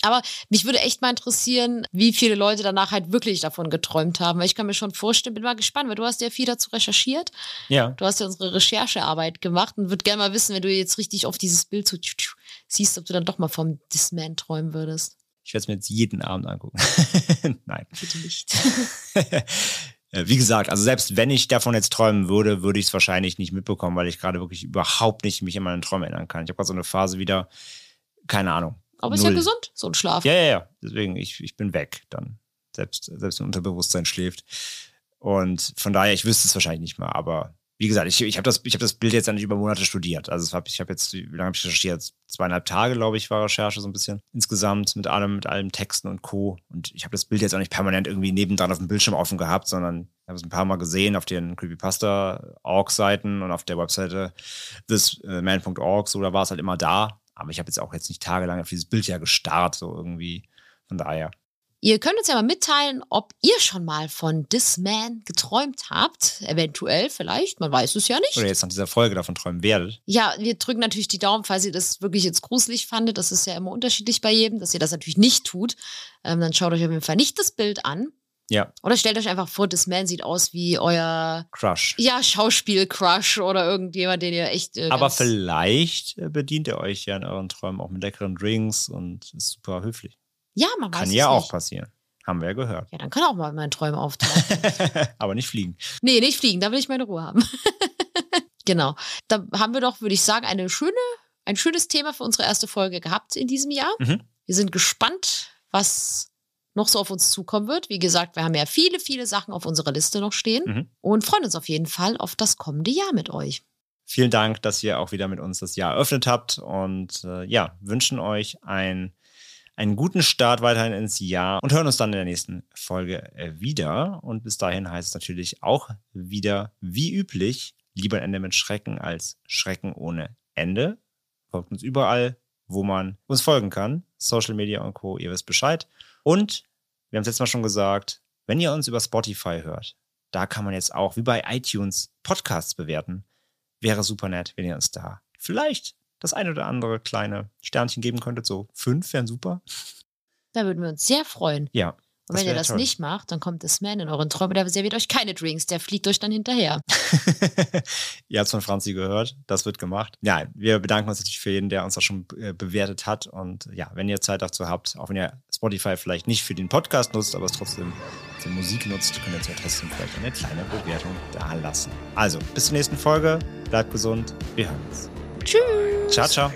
Aber mich würde echt mal interessieren, wie viele Leute danach halt wirklich davon geträumt haben. Weil ich kann mir schon vorstellen, bin mal gespannt, weil du hast ja viel dazu recherchiert. Ja, Du hast ja unsere Recherchearbeit gemacht und würde gerne mal wissen, wenn du jetzt richtig auf dieses Bild so tschu, tschu siehst, ob du dann doch mal vom Disman träumen würdest. ich werde es mir jetzt jeden Abend angucken. Nein. Bitte nicht. Äh, Wie gesagt, also selbst wenn ich davon jetzt träumen würde, würde ich es wahrscheinlich nicht mitbekommen, weil ich gerade wirklich überhaupt nicht mich an meine Träume erinnern kann. Ich habe gerade so eine Phase wieder, keine Ahnung. Aber ist ja Null. gesund, so ein Schlaf. Ja, ja, ja. Deswegen, ich, ich bin weg dann. Selbst, selbst wenn Unterbewusstsein schläft. Und von daher, ich wüsste es wahrscheinlich nicht mehr. Aber wie gesagt, ich, ich habe das, ich hab das Bild jetzt nicht über Monate studiert. Also hab, ich habe jetzt, wie lange habe ich recherchiert? Zweieinhalb Tage, glaube ich, war Recherche so ein bisschen. Insgesamt mit allem, mit allem Texten und Co. Und ich habe das Bild jetzt auch nicht permanent irgendwie nebendran auf dem Bildschirm offen gehabt, sondern ich habe es ein paar Mal gesehen auf den Creepypasta-Org-Seiten und auf der Webseite thisman.org. So, da war es halt immer da. Aber ich habe jetzt auch jetzt nicht tagelang auf dieses Bild ja gestarrt, so irgendwie. Von daher. Ihr könnt uns ja mal mitteilen, ob ihr schon mal von This Man geträumt habt. Eventuell, vielleicht, man weiß es ja nicht. Oder jetzt nach dieser Folge davon träumen werdet. Ja, wir drücken natürlich die Daumen, falls ihr das wirklich jetzt gruselig fandet. Das ist ja immer unterschiedlich bei jedem, dass ihr das natürlich nicht tut. Ähm, dann schaut euch auf jeden Fall nicht das Bild an. Ja, Oder stellt euch einfach vor, das Man sieht aus wie euer Crush. ja, Schauspiel-Crush oder irgendjemand, den ihr echt. Äh, Aber vielleicht äh, bedient ihr euch ja in euren Träumen auch mit leckeren Drinks und ist super höflich. Ja, man weiß Kann ja auch nicht. passieren. Haben wir ja gehört. Ja, dann kann auch mal mein Träume auftauchen. Aber nicht fliegen. nee, nicht fliegen, da will ich meine Ruhe haben. genau. Da haben wir doch, würde ich sagen, eine schöne, ein schönes Thema für unsere erste Folge gehabt in diesem Jahr. Mhm. Wir sind gespannt, was noch so auf uns zukommen wird. Wie gesagt, wir haben ja viele, viele Sachen auf unserer Liste noch stehen Mhm. und freuen uns auf jeden Fall auf das kommende Jahr mit euch. Vielen Dank, dass ihr auch wieder mit uns das Jahr eröffnet habt und äh, ja, wünschen euch ein, einen guten Start weiterhin ins Jahr und hören uns dann in der nächsten Folge äh, wieder. Und bis dahin heißt es natürlich auch wieder, wie üblich, lieber ein Ende mit Schrecken als Schrecken ohne Ende. Folgt uns überall, wo man uns folgen kann. Social Media und Co. Ihr wisst Bescheid. Und wir haben es letztes Mal schon gesagt, wenn ihr uns über Spotify hört, da kann man jetzt auch wie bei iTunes Podcasts bewerten. Wäre super nett, wenn ihr uns da vielleicht das ein oder andere kleine Sternchen geben könntet. So fünf wären super. Da würden wir uns sehr freuen. Ja. Und Das wenn ihr das toll. nicht macht, dann kommt das Man in euren Träumen, der serviert euch keine Drinks, der fliegt euch dann hinterher. Ihr habt es von Franzi gehört, das wird gemacht. Ja, wir bedanken uns natürlich für jeden, der uns auch schon äh, bewertet hat. Und ja, wenn ihr Zeit dazu habt, auch wenn ihr Spotify vielleicht nicht für den Podcast nutzt, aber es trotzdem für Musik nutzt, könnt ihr uns ja trotzdem vielleicht eine kleine Bewertung da lassen. Also, bis zur nächsten Folge. Bleibt gesund. Wir hören uns. Tschüss. Ciao, ciao.